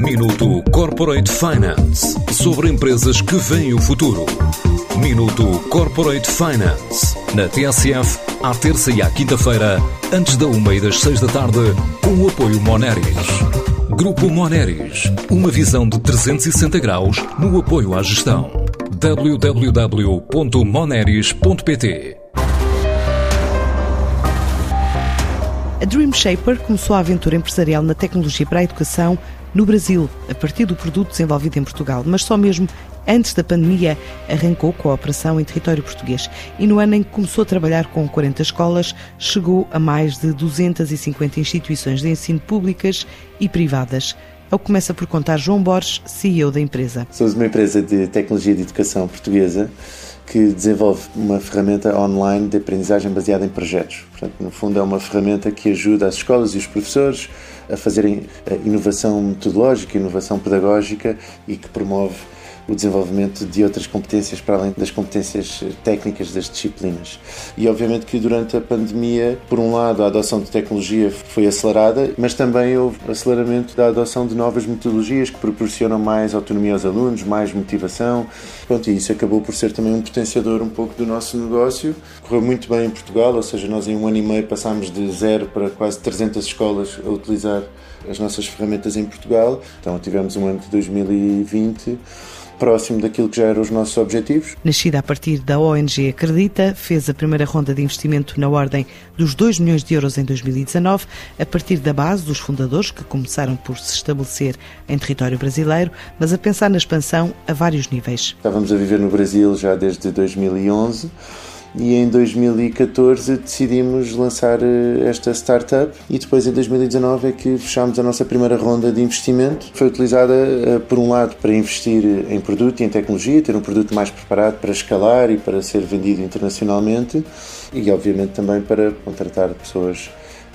Minuto Corporate Finance sobre empresas que veem o futuro. Minuto Corporate Finance na TSF, à terça e à quinta-feira, antes da uma e das seis da tarde, com o apoio Moneris. Grupo Moneris, uma visão de 360 graus no apoio à gestão. www.moneris.pt A Dream Shaper começou a aventura empresarial na tecnologia para a educação no Brasil, a partir do produto desenvolvido em Portugal, mas só mesmo antes da pandemia arrancou com a operação em território português e no ano em que começou a trabalhar com 40 escolas, chegou a mais de 250 instituições de ensino públicas e privadas. É o que começa por contar João Borges, CEO da empresa. Somos uma empresa de tecnologia de educação portuguesa que desenvolve uma ferramenta online de aprendizagem baseada em projetos. Portanto, no fundo, é uma ferramenta que ajuda as escolas e os professores a fazerem eh, inovação metodológica, inovação pedagógica e que promove o desenvolvimento de outras competências para além das competências técnicas das disciplinas. E obviamente que durante a pandemia, por um lado, a adoção de tecnologia foi acelerada, mas também houve aceleramento da adoção de novas metodologias que proporcionam mais autonomia aos alunos, mais motivação. Pronto, e isso acabou por ser também um potenciador um pouco do nosso negócio. Correu muito bem em Portugal, ou seja, nós em um ano e meio passámos de zero para quase 300 escolas a utilizar as nossas ferramentas em Portugal. Então tivemos um ano de 2020 próximo daquilo que já eram os nossos objetivos. Nascida a partir da ONG Acredita, fez a primeira ronda de investimento na ordem dos 2 milhões de euros em 2019, a partir da base dos fundadores que começaram por se estabelecer em território brasileiro, mas a pensar na expansão a vários níveis. Estávamos a viver no Brasil já desde 2011 e em 2014 decidimos lançar eh, esta startup. E depois em 2019 é que fechámos a nossa primeira ronda de investimento. Foi utilizada eh, por um lado para investir em produto e em tecnologia, ter um produto mais preparado para escalar e para ser vendido internacionalmente. E obviamente também para contratar pessoas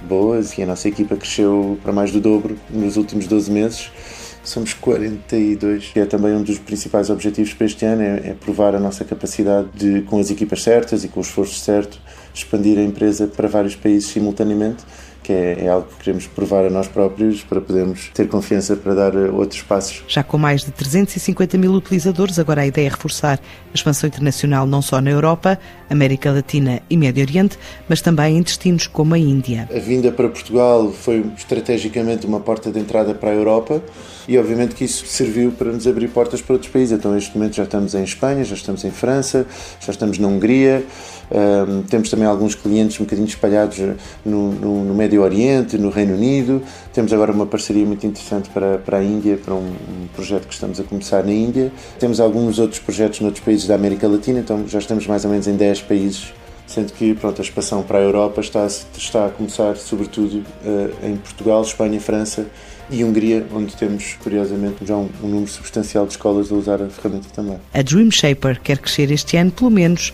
boas. E a nossa equipa cresceu para mais do dobro nos últimos 12 meses somos 42, que é também um dos principais objetivos para este ano, é, é, provar a nossa capacidade de, com as equipas certas e com o esforço certo, expandir a empresa para vários países simultaneamente que é, é, algo que queremos provar a nós próprios para podermos ter confiança para dar eh, outros passos. Já com mais de 350 mil utilizadores, agora a ideia é reforçar a expansão internacional não só na Europa, América Latina e Médio Oriente, mas também em destinos como a Índia. A vinda para Portugal foi estrategicamente uma porta de entrada para a Europa e obviamente que isso serviu para nos abrir portas para outros países. Então, neste momento já estamos em Espanha, já estamos em França, já estamos na Hungria, um, temos também alguns clientes um bocadinho espalhados no, no, no, Médio Oriente, no Reino Unido. Temos agora uma parceria muito interessante para, para a Índia, para um, um, projeto que estamos a começar na Índia. Temos alguns outros projetos noutros países da América Latina, então já estamos mais ou menos em 10 países sendo que pronto, a expansão para a Europa está, está a começar sobretudo uh, em Portugal, Espanha, França e Hungria, onde temos, curiosamente, já um, um número substancial de escolas a usar a ferramenta também. A Dream Shaper quer crescer este ano pelo menos